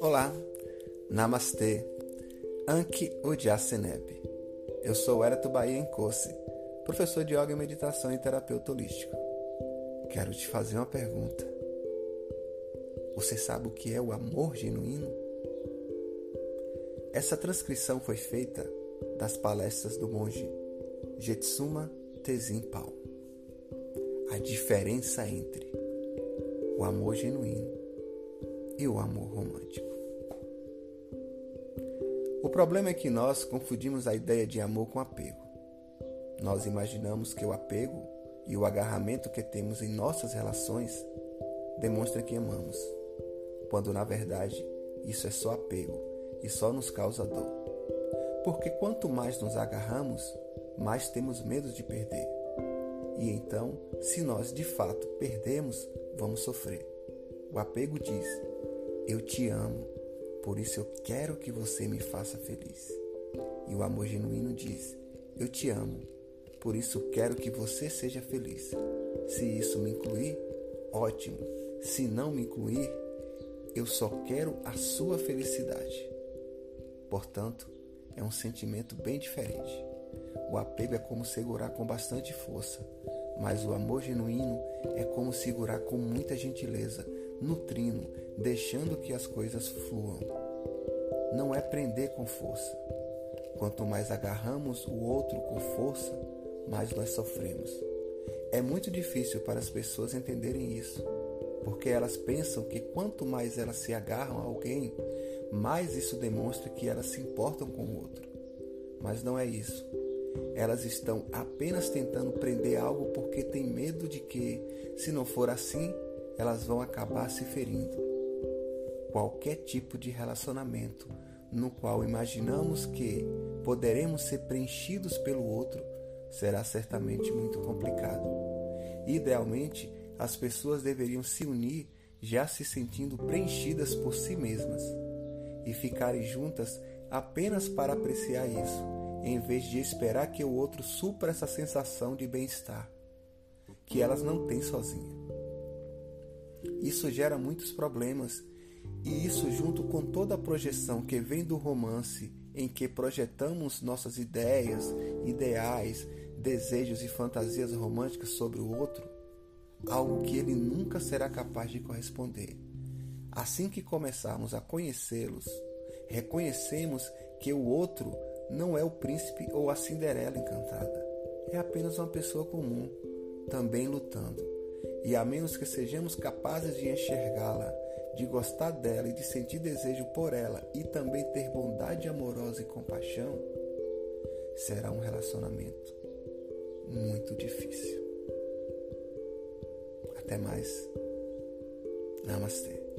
Olá, Namastê, Anki Udyaseneb. Eu sou Erato Bahia Encosse, professor de Yoga e Meditação e terapeuta holístico. Quero te fazer uma pergunta. Você sabe o que é o amor genuíno? Essa transcrição foi feita das palestras do monge Jetsuma Tenzin Pal. A diferença entre o amor genuíno e o amor romântico. O problema é que nós confundimos a ideia de amor com apego. Nós imaginamos que o apego e o agarramento que temos em nossas relações demonstra que amamos, quando na verdade isso é só apego e só nos causa dor. Porque quanto mais nos agarramos, mais temos medo de perder. E então, se nós de fato perdemos, vamos sofrer. O apego diz: Eu te amo, por isso eu quero que você me faça feliz. E o amor genuíno diz: Eu te amo, por isso quero que você seja feliz. Se isso me incluir, ótimo. Se não me incluir, eu só quero a sua felicidade. Portanto, é um sentimento bem diferente. O apego é como segurar com bastante força, mas o amor genuíno é como segurar com muita gentileza, nutrindo, deixando que as coisas fluam. Não é prender com força. Quanto mais agarramos o outro com força, mais nós sofremos. É muito difícil para as pessoas entenderem isso, porque elas pensam que quanto mais elas se agarram a alguém, mais isso demonstra que elas se importam com o outro. Mas não é isso. Elas estão apenas tentando prender algo porque têm medo de que, se não for assim, elas vão acabar se ferindo. Qualquer tipo de relacionamento no qual imaginamos que poderemos ser preenchidos pelo outro será certamente muito complicado. Idealmente, as pessoas deveriam se unir já se sentindo preenchidas por si mesmas e ficarem juntas apenas para apreciar isso, em vez de esperar que o outro supra essa sensação de bem-estar que elas não têm sozinha. Isso gera muitos problemas, e isso, junto com toda a projeção que vem do romance, em que projetamos nossas ideias, ideais, desejos e fantasias românticas sobre o outro, algo que ele nunca será capaz de corresponder. Assim que começarmos a conhecê-los, reconhecemos que o outro não é o príncipe ou a Cinderela encantada. É apenas uma pessoa comum, também lutando. E a menos que sejamos capazes de enxergá-la, de gostar dela e de sentir desejo por ela e também ter bondade amorosa e compaixão, será um relacionamento muito difícil. Até mais. Namastê.